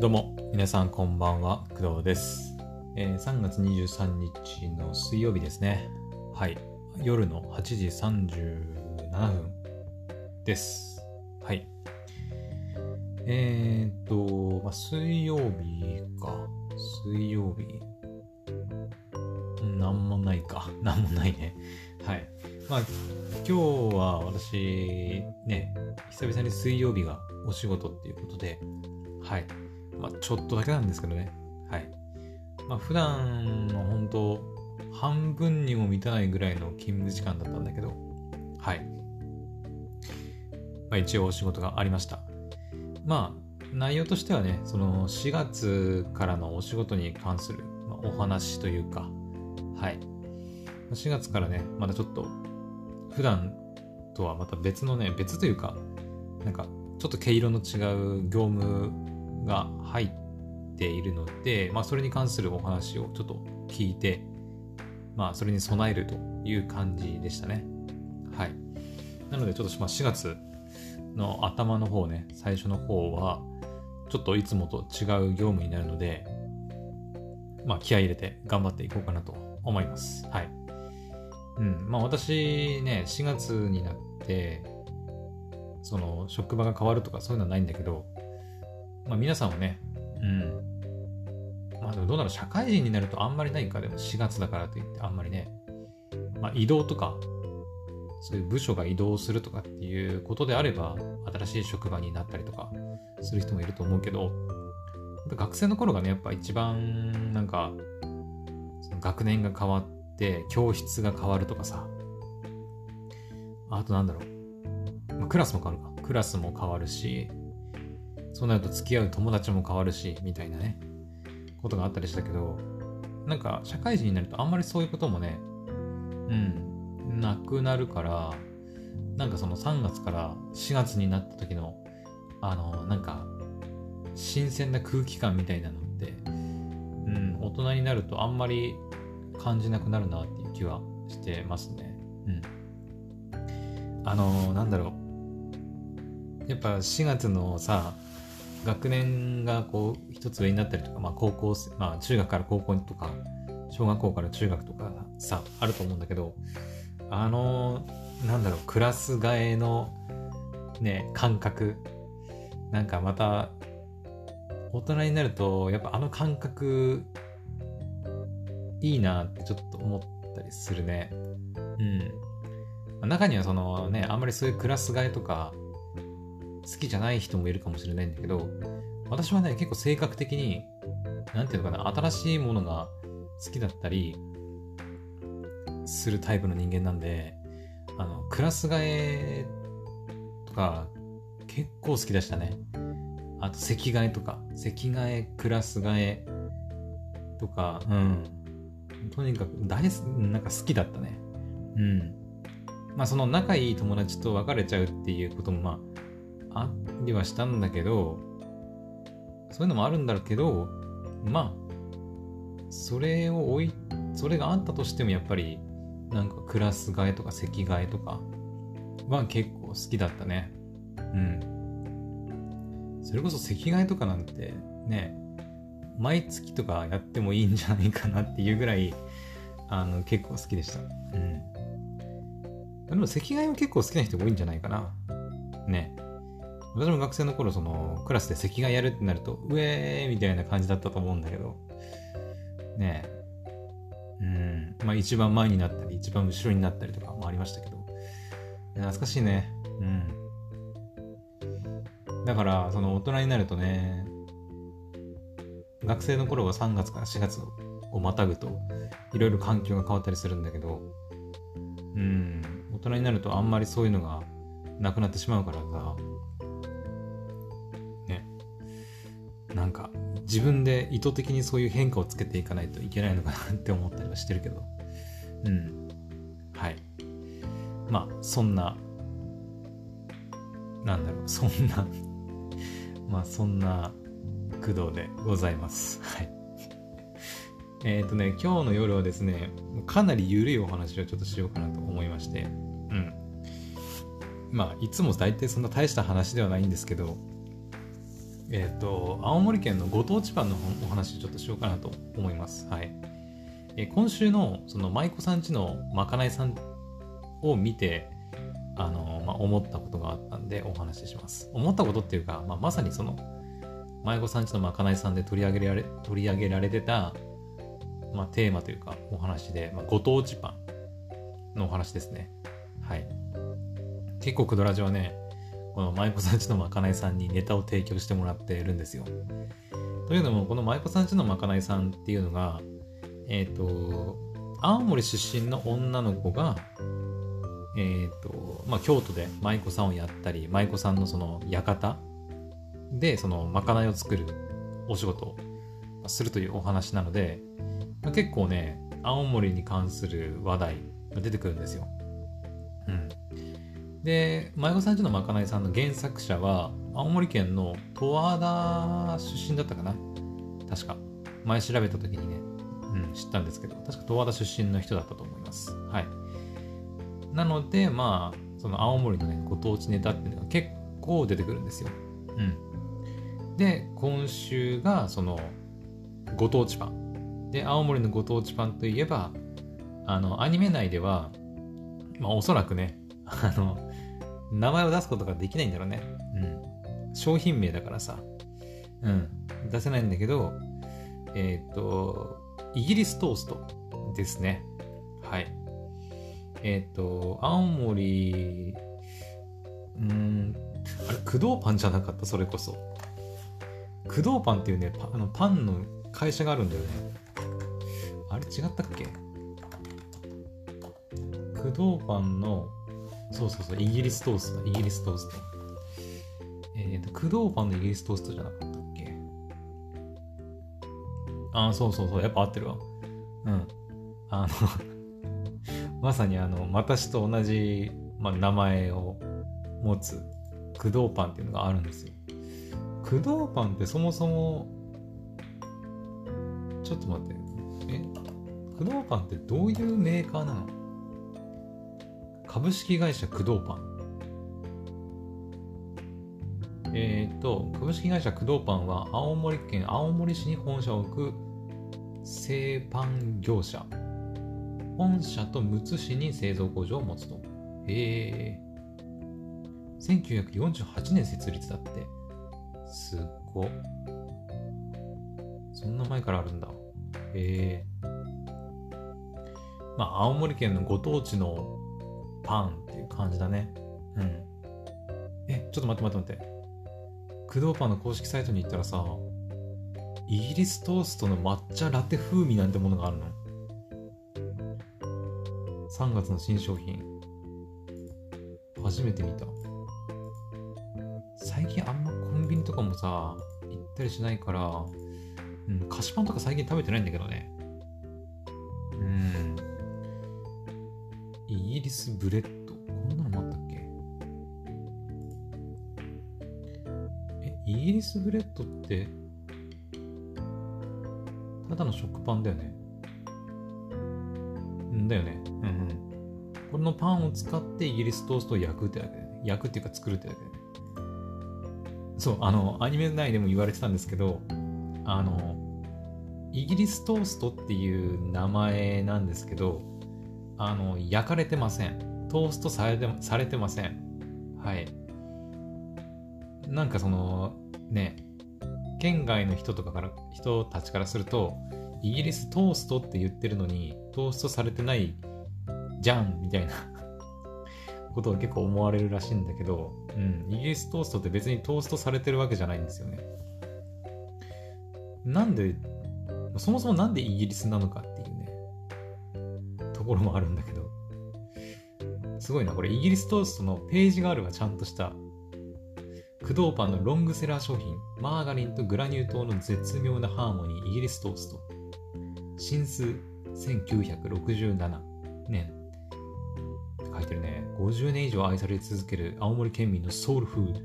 どうも、皆さんこんばんは、工藤です。えー3月23日の水曜日ですね。はい。夜の8時37分です。はい。えーっと、まあ、水曜日か。水曜日。なんもないか。なんもないね。はい。まあ、今日は私、ね、久々に水曜日がお仕事っていうことで、はい。まあ、ちょっとだけなんですけどね。はい。まあ、普段の本当、半分にも満たないぐらいの勤務時間だったんだけど、はい。まあ、一応お仕事がありました。まあ、内容としてはね、その4月からのお仕事に関する、お話というか、はい。4月からね、まだちょっと、普段とはまた別のね、別というか、なんか、ちょっと毛色の違う業務が入っているので、まあ、それに関するお話をちょっと聞いて、まあ、それに備えるという感じでしたね。はい。なので、ちょっとま4月の頭の方ね、最初の方は、ちょっといつもと違う業務になるので、まあ、気合入れて頑張っていこうかなと思います。はい。うん。まあ、私ね、4月になって、その、職場が変わるとかそういうのはないんだけど、まあ、皆さんはね、うん。まあ、でもどうだろう、社会人になるとあんまりないか、でも4月だからといってあんまりね、まあ、移動とか、そういう部署が移動するとかっていうことであれば、新しい職場になったりとかする人もいると思うけど、学生の頃がね、やっぱ一番なんか、学年が変わって、教室が変わるとかさ、あとなんだろう、まあ、クラスも変わるか。クラスも変わるし、そうなると付き合う友達も変わるし、みたいなね、ことがあったりしたけど、なんか社会人になるとあんまりそういうこともね、うん、なくなるから、なんかその3月から4月になった時の、あの、なんか、新鮮な空気感みたいなのって、うん、大人になるとあんまり感じなくなるなっていう気はしてますね。うん。あの、なんだろう。やっぱ4月のさ、学年がこう一つ上になったりとか、まあ高校生、まあ中学から高校とか、小学校から中学とかさ、あると思うんだけど、あの、なんだろう、クラス替えのね、感覚、なんかまた、大人になると、やっぱあの感覚、いいなってちょっと思ったりするね。うん。中にはそのね、あんまりそういうクラス替えとか、好きじゃない人もいるかもしれないんだけど、私はね、結構性格的に、なんていうのかな、新しいものが好きだったり、するタイプの人間なんで、あの、クラス替えとか、結構好きでしたね。あと、席替えとか、席替え、クラス替えとか、うん。とにかく大、なんか好きだったね。うん。まあ、その仲いい友達と別れちゃうっていうことも、まあ、ありはしたんだけど、そういうのもあるんだけど、まあ、それを置い、それがあったとしてもやっぱり、なんかクラス替えとか席替えとかは結構好きだったね。うん。それこそ席替えとかなんてね、毎月とかやってもいいんじゃないかなっていうぐらい、あの、結構好きでした。うん。でも席替えは結構好きな人多いんじゃないかな。ね。私も学生の頃、その、クラスで席替えやるってなると、うえーみたいな感じだったと思うんだけど、ねえ。うん。まあ一番前になったり、一番後ろになったりとかもありましたけど、懐かしいね。うん。だから、その大人になるとね、学生の頃は3月から4月をまたぐと、いろいろ環境が変わったりするんだけど、うん、大人になるとあんまりそういうのがなくなってしまうからさ、なんか自分で意図的にそういう変化をつけていかないといけないのかなって思ったりはしてるけど、うん、はい。まあ、そんな、なんだろう、そんな、まあ、そんな工藤でございます。はい。えっ、とね、今日の夜はですね、かなり緩いお話をちょっとしようかなと思いまして、うん。まあ、いつも大体そんな大した話ではないんですけど、えっ、ー、と、青森県のご当地パンのお話ちょっとしようかなと思います。はい。えー、今週のその舞妓さんちのまかないさんを見て、あのまあ、思ったことがあったんでお話しします。思ったことっていうか、まあ、まさにその舞妓さんちのまかないさんで取り上げられ取り上げられてた、まあ、テーマというかお話で、まあ、ご当地パンのお話ですね。はい。結構クドラジはね、この舞妓さんちのまかないさんにネタを提供してもらってるんですよ。というのも、この舞妓さんちのまかないさんっていうのが、えっ、ー、と、青森出身の女の子が、えっ、ー、と、まあ、京都で舞妓さんをやったり、舞妓さんのその館で、そのまかないを作るお仕事をするというお話なので、まあ、結構ね、青森に関する話題が出てくるんですよ。うん。で、舞妓さんちのまかないさんの原作者は、青森県の十和田出身だったかな？確か。前調べた時にね、うん、知ったんですけど、確か十和田出身の人だったと思います。はい。なので、まあ、その青森のね、ご当地ネタっていうのが結構出てくるんですよ。うん。で、今週がその、ご当地パン。で、青森のご当地パンといえば、あの、アニメ内では、まあ、おそらくね、あの、名前を出すことができないんだろうね。うん。商品名だからさ。うん。出せないんだけど、えっ、と、イギリストーストですね。はい。えっ、と、青森、うん、あれ、工藤パンじゃなかった、それこそ。工藤パンっていうね、パあのパンの会社があるんだよね。あれ違ったっけ？工藤パンのそうそうそう、イギリストーストイギリストースト。えっ、ー、と、工藤パンのイギリストーストじゃなかったっけ？ああ、そうそうそう、やっぱ合ってるわ。うん。あの まさにあの、私と同じ、まあ、名前を持つ工藤パンっていうのがあるんですよ。工藤パンってそもそも、ちょっと待って。え？工藤パンってどういうメーカーなの？株式会社工藤パン。えっ、と、株式会社工藤パンは青森県青森市に本社を置く製パン業者。本社とむつ市に製造工場を持つと。へえ。1948年設立だって。すっご。そんな前からあるんだ。へえ。まあ、青森県のご当地のパンっていう感じだね。うん。え、ちょっと待って待って待って。工藤パンの公式サイトに行ったらさ、イギリストーストの抹茶ラテ風味なんてものがあるの ?3 月の新商品。初めて見た。最近あんまコンビニとかもさ、行ったりしないから、うん、菓子パンとか最近食べてないんだけどね。ギリスブレッド。こんなのもあったっけ？え、イギリスブレッドって、ただの食パンだよね。んだよね。うんうん。これのパンを使ってイギリストーストを焼くってだけだよね。焼くっていうか作るってだけだよね。そう、あの、アニメ内でも言われてたんですけど、あの、イギリストーストっていう名前なんですけど、あの、焼かれてません。トーストされてされてません。はい。なんかその、ね、県外の人とかから、人たちからすると、イギリストーストって言ってるのに、トーストされてないじゃんみたいな ことを結構思われるらしいんだけど、うん、イギリストーストって別にトーストされてるわけじゃないんですよね。なんで、そもそもなんでイギリスなのかころもあるんだけど。すごいな、これイギリストーストのページがあるわ、ちゃんとした。工藤パンのロングセラー商品、マーガリンとグラニュー糖の絶妙なハーモニー、イギリストースト。新数1967年。書いてるね。50年以上愛され続ける青森県民のソウルフード。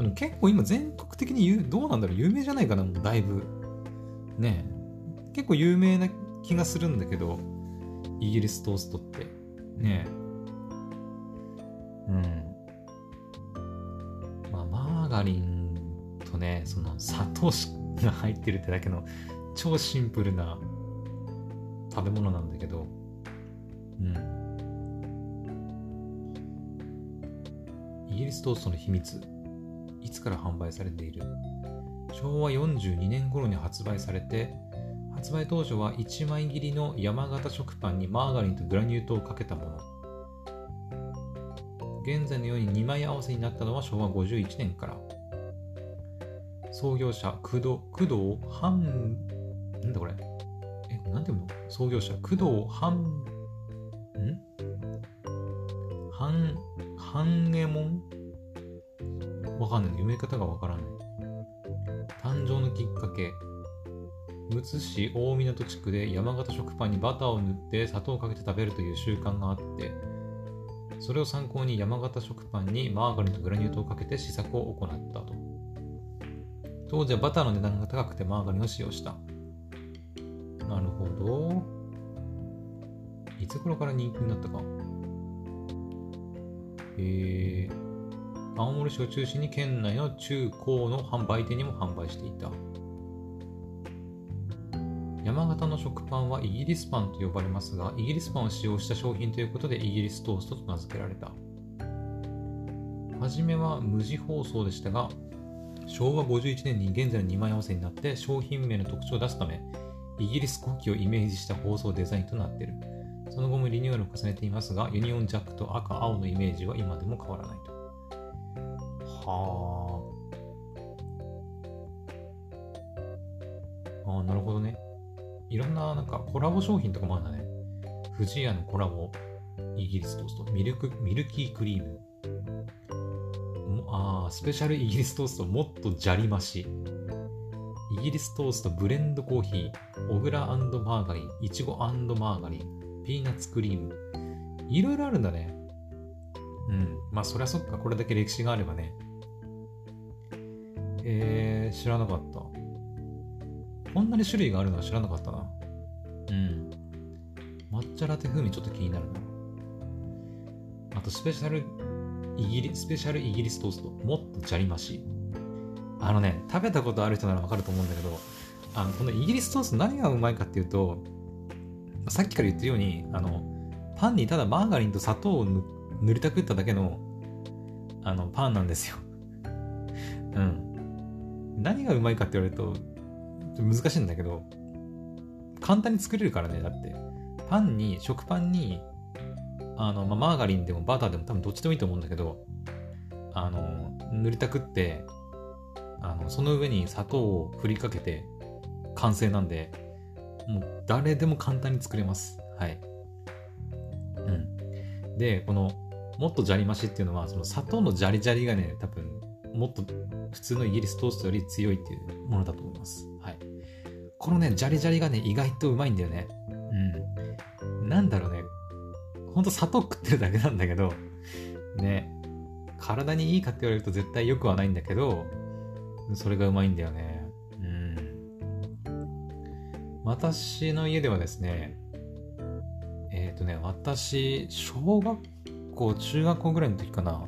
うん。結構今全国的に、どうなんだろう有名じゃないかなもうだいぶ。ねえ結構有名な気がするんだけど、イギリストーストって。ねえうん。まあ、マーガリンとね、その砂糖が入ってるってだけの超シンプルな食べ物なんだけど、うん。イギリストーストの秘密。いつから販売されている？昭和42年頃に発売されて、発売当初は1枚切りの山形食パンにマーガリンとグラニュー糖をかけたもの。現在のように2枚合わせになったのは昭和51年から。創業者、工藤、工藤半、なんだこれ？え、なんていうの？創業者、工藤半、ん？半、半右衛門？わかんない。読み方がわからない。誕生のきっかけ。むつ市大湊地区で山形食パンにバターを塗って砂糖をかけて食べるという習慣があって、それを参考に山形食パンにマーガリンとグラニュー糖をかけて試作を行ったと。当時はバターの値段が高くてマーガリンを使用した。なるほど。いつ頃から人気になったか。えー、青森市を中心に県内の中高の販売店にも販売していた。山形の食パンはイギリスパンと呼ばれますが、イギリスパンを使用した商品ということでイギリストーストと名付けられた。はじめは無地包装でしたが、昭和51年に現在の2枚合わせになって商品名の特徴を出すため、イギリス国旗をイメージした包装デザインとなっている。その後もリニューアルを重ねていますが、ユニオンジャックと赤、青のイメージは今でも変わらないと。はあ。ああ、なるほどね。いろんななんかコラボ商品とかもあるんだね。富士屋のコラボ、イギリストースト、ミルク、ミルキークリーム。あ、スペシャルイギリストースト、もっとじゃり増し。イギリストーストブレンドコーヒー、小倉マーガリン、いちごマーガリン、ピーナッツクリーム。いろいろあるんだね。うん。まあ、そりゃそっか。これだけ歴史があればね。えー、知らなかった。こんなに種類があるのは知らなかったな。うん。抹茶ラテ風味ちょっと気になるな。あと、スペシャルイギリスペシャルイギリストースト。もっとじゃりまし。あのね、食べたことある人ならわかると思うんだけど、あの、このイギリストースト何がうまいかっていうと、さっきから言ってるように、あの、パンにただマーガリンと砂糖を塗りたくっただけの、あの、パンなんですよ。うん。何がうまいかって言われると、難しいんだけど、簡単に作れるからね、だって。パンに、食パンに、あの、まあ、マーガリンでもバターでも多分どっちでもいいと思うんだけど、あの、塗りたくって、あの、その上に砂糖を振りかけて完成なんで、もう誰でも簡単に作れます。はい。うん。で、この、もっとジャリ増しっていうのは、その砂糖のジャリジャリがね、多分、もっと普通のイギリストーストより強いっていうものだと思います。はいこのね、ジャリジャリがね、意外とうまいんだよね。うん。なんだろうね。ほんと砂糖食ってるだけなんだけど、ね、体にいいかって言われると絶対良くはないんだけど、それがうまいんだよね。うん。私の家ではですね、えっ、ー、とね、私、小学校、中学校ぐらいの時かな、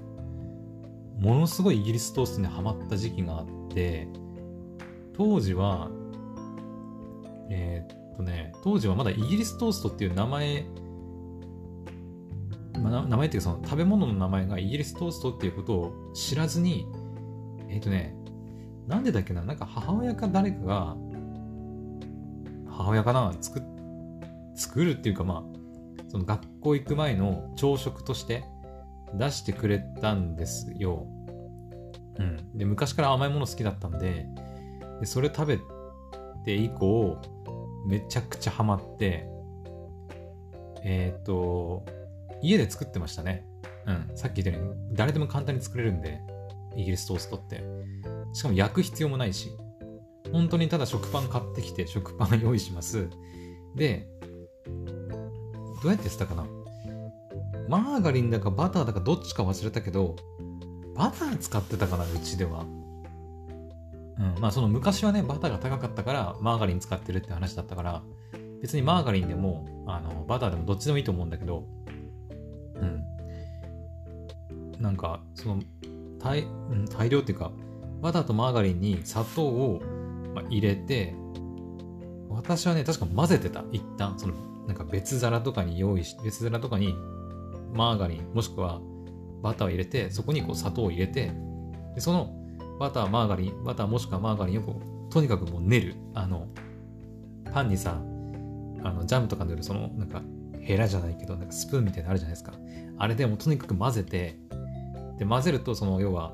ものすごいイギリストーストにハマった時期があって、当時はえー、っとね、当時はまだイギリストーストっていう名前、ま名前っていうかその食べ物の名前がイギリストーストっていうことを知らずに、えー、っとね、なんでだっけな、なんか母親か誰かが、母親かな、作作るっていうかまあ、その学校行く前の朝食として出してくれたんですよ。うん。で、昔から甘いもの好きだったんで、でそれ食べて以降、めちゃくちゃハマって、えっ、ー、と、家で作ってましたね。うん。さっき言ったように、誰でも簡単に作れるんで、イギリストーストって。しかも焼く必要もないし、本当にただ食パン買ってきて食パン用意します。で、どうやってしたかな？マーガリンだかバターだかどっちか忘れたけど、バター使ってたかな、うちでは。うん、まあその昔はね、バターが高かったからマーガリン使ってるって話だったから、別にマーガリンでも、あの、バターでもどっちでもいいと思うんだけど、うん。なんか、その、大、うん、大量っていうか、バターとマーガリンに砂糖を入れて、私はね、確か混ぜてた。一旦、その、なんか別皿とかに用意し、別皿とかにマーガリン、もしくはバターを入れて、そこにこう砂糖を入れて、でそのバター、マーガリン、バターもしくはマーガリンをこう、とにかくもう練る。あの、パンにさ、あの、ジャムとか塗る、その、なんか、ヘラじゃないけど、なんかスプーンみたいなのあるじゃないですか。あれでもとにかく混ぜて、で、混ぜると、その、要は、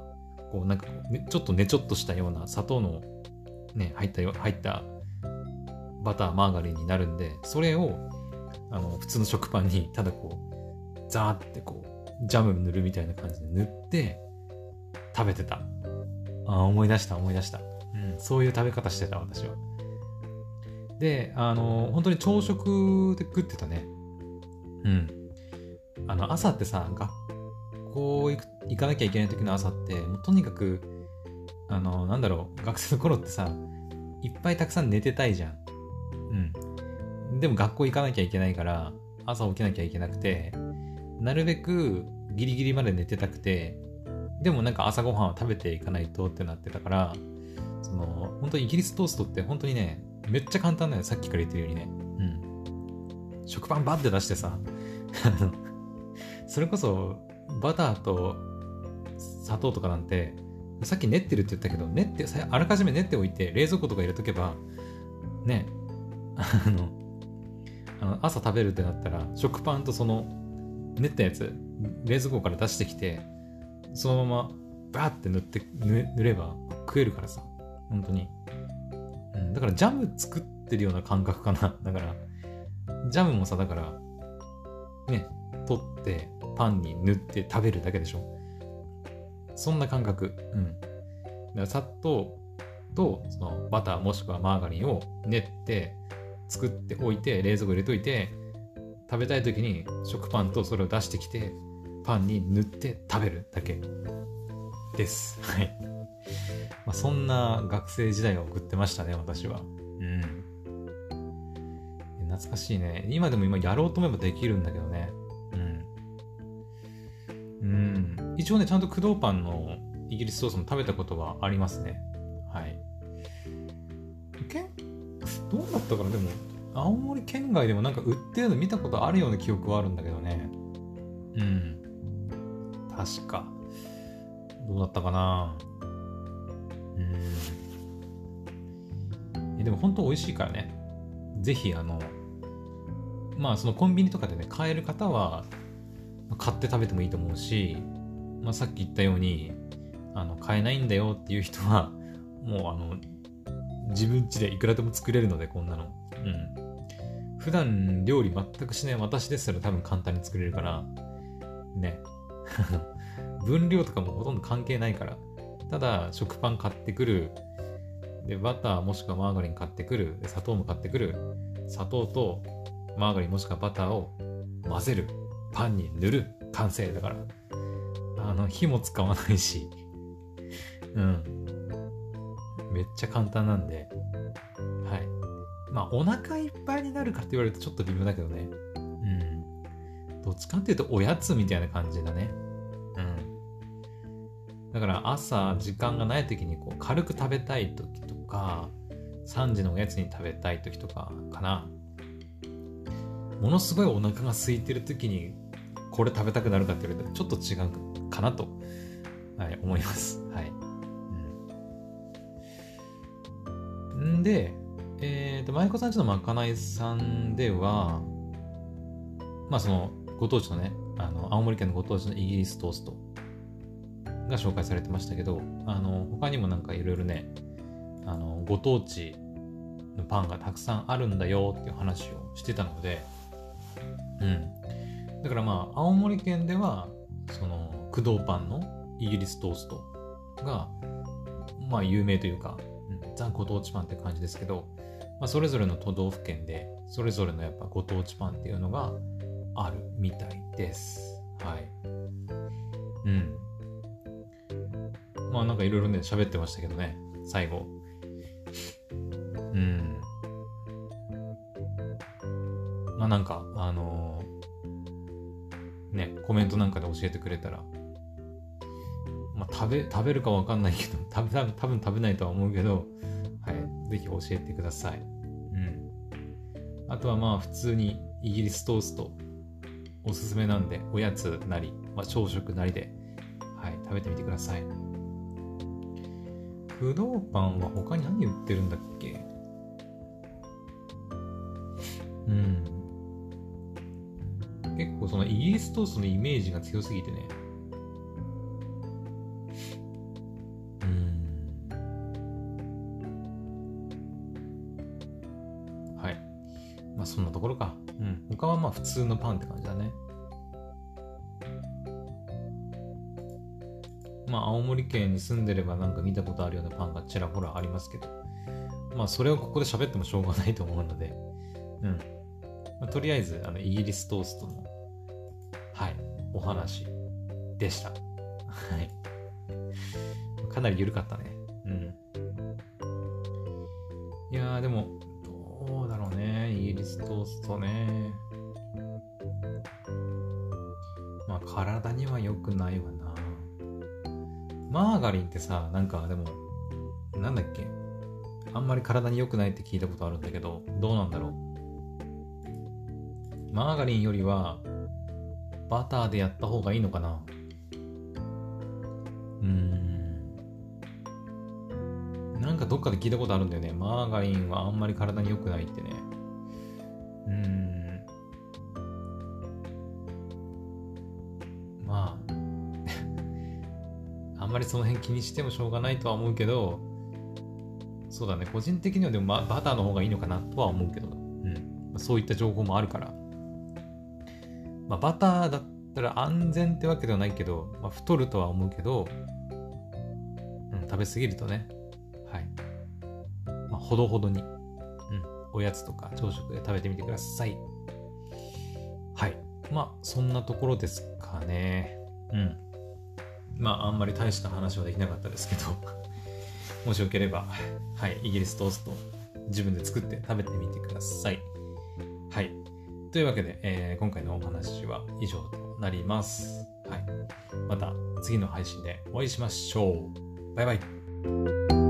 こう、なんか、ね、ちょっとねちょっとしたような砂糖の、ね、入ったよ、入ったバター、マーガリンになるんで、それを、あの、普通の食パンに、ただこう、ザーってこう、ジャム塗るみたいな感じで塗って、食べてた。あ、思い出した、思い出した。うん、そういう食べ方してた、私は。で、あの、本当に朝食で食ってたね。うん。あの、朝ってさ、学校行く行かなきゃいけない時の朝って、もうとにかく、あの、なんだろう、学生の頃ってさ、いっぱいたくさん寝てたいじゃん。うん。でも学校行かなきゃいけないから、朝起きなきゃいけなくて、なるべくギリギリまで寝てたくて、でもなんか朝ごはんは食べていかないとってなってたから、その、本当にイギリストーストって本当にね、めっちゃ簡単だよ。さっきから言ってるようにね。うん。食パンバッて出してさ、それこそ、バターと砂糖とかなんて、さっき練ってるって言ったけど、練って、あらかじめ練っておいて、冷蔵庫とか入れとけば、ね、あの、あの朝食べるってなったら、食パンとその練ったやつ、冷蔵庫から出してきて、そのままバーって塗って、塗れば食えるからさ、本当に。うん、だからジャム作ってるような感覚かな。だから、ジャムもさ、だから、ね、取ってパンに塗って食べるだけでしょ。そんな感覚。うん。だから砂糖とそのバターもしくはマーガリンを練って作っておいて冷蔵庫入れといて食べたい時に食パンとそれを出してきてパンに塗って食べるだけです。はい。まあ、そんな学生時代を送ってましたね、私は。うん。懐かしいね。今でも今やろうと思えばできるんだけどね。うん。うん。一応ね、ちゃんと駆動パンのイギリスソースも食べたことはありますね。はい。けどうだったかな？でも、青森県外でもなんか売ってるの見たことあるような記憶はあるんだけどね。うん。確か。どうだったかな？うん。でも本当美味しいからね。ぜひ、あの、まあそのコンビニとかでね、買える方は、買って食べてもいいと思うし、まあさっき言ったように、あの、買えないんだよっていう人は、もうあの、自分家でいくらでも作れるので、こんなの。うん。普段料理全くしない私ですら多分簡単に作れるから、ね。分量とかもほとんど関係ないから。ただ、食パン買ってくる。で、バターもしくはマーガリン買ってくる。砂糖も買ってくる。砂糖とマーガリンもしくはバターを混ぜる。パンに塗る。完成だから。あの、火も使わないし。うん。めっちゃ簡単なんで。はい。まあ、お腹いっぱいになるかって言われるとちょっと微妙だけどね。っちかっていうとおやつみたいな感じだね。だから朝時間がない時にこう軽く食べたい時とか3時のおやつに食べたい時とかかな。ものすごいお腹が空いてる時にこれ食べたくなるかって言われるとちょっと違うかなと、はい、思います。はい、うん、んでえっ、ー、と舞妓さんちのまかないさんではまあそのご当地のねあの青森県のご当地のイギリストーストが紹介されてましたけど、あの、他にもなんかいろいろね、あの、ご当地のパンがたくさんあるんだよっていう話をしてたので、うん。だからまあ、青森県では、その、駆動パンのイギリストーストが、まあ、有名というか、うん、ザ・ご当地パンって感じですけど、まあ、それぞれの都道府県で、それぞれのやっぱご当地パンっていうのがあるみたいです。はい。うん。まあなんかいろいろね、喋ってましたけどね、最後。うん。まあなんか、あのー、ね、コメントなんかで教えてくれたら、まあ食べ、食べるかわかんないけど、多分、多分食べないとは思うけど、はい。ぜひ教えてください。うん。あとはまあ、普通にイギリストースト、おすすめなんで、おやつなり、まあ、朝食なりで、はい、食べてみてください。不動パンは他に何売ってるんだっけ？うん。結構そのイギリストーストのイメージが強すぎてね。うん。はい。まあそんなところか。うん。他はまあ普通のパンって感じだね。まあ青森県に住んでればなんか見たことあるようなパンがちらほらありますけど。まあそれをここで喋ってもしょうがないと思うので。うん。まあ、とりあえず、あの、イギリストーストの、はい、お話でした。はい。かなり緩かったね。うん。いや、でも、どうだろうね。イギリストーストね。体には良くないわな。マーガリンってさ、なんかでも、なんだっけ？あんまり体に良くないって聞いたことあるんだけど、どうなんだろう？マーガリンよりはバターでやった方がいいのかな？うん。なんかどっかで聞いたことあるんだよね。マーガリンはあんまり体に良くないってね。うん。りその辺気にしてもしょうがないとは思うけど、そうだね。個人的にはでも、ま、バターの方がいいのかなとは思うけど、うん。そういった情報もあるから。まあ、バターだったら安全ってわけではないけど、まあ、太るとは思うけど、うん、食べ過ぎるとね、はい。まあ、ほどほどに、うん、おやつとか朝食で食べてみてください。はい。まあ、そんなところですかね。うん。まあ、あんまり大した話はできなかったですけど もしよければ、はい、イギリストースト、自分で作って食べてみてください。はい。というわけで、えー、今回のお話は以上となります。はい。また次の配信でお会いしましょう。バイバイ。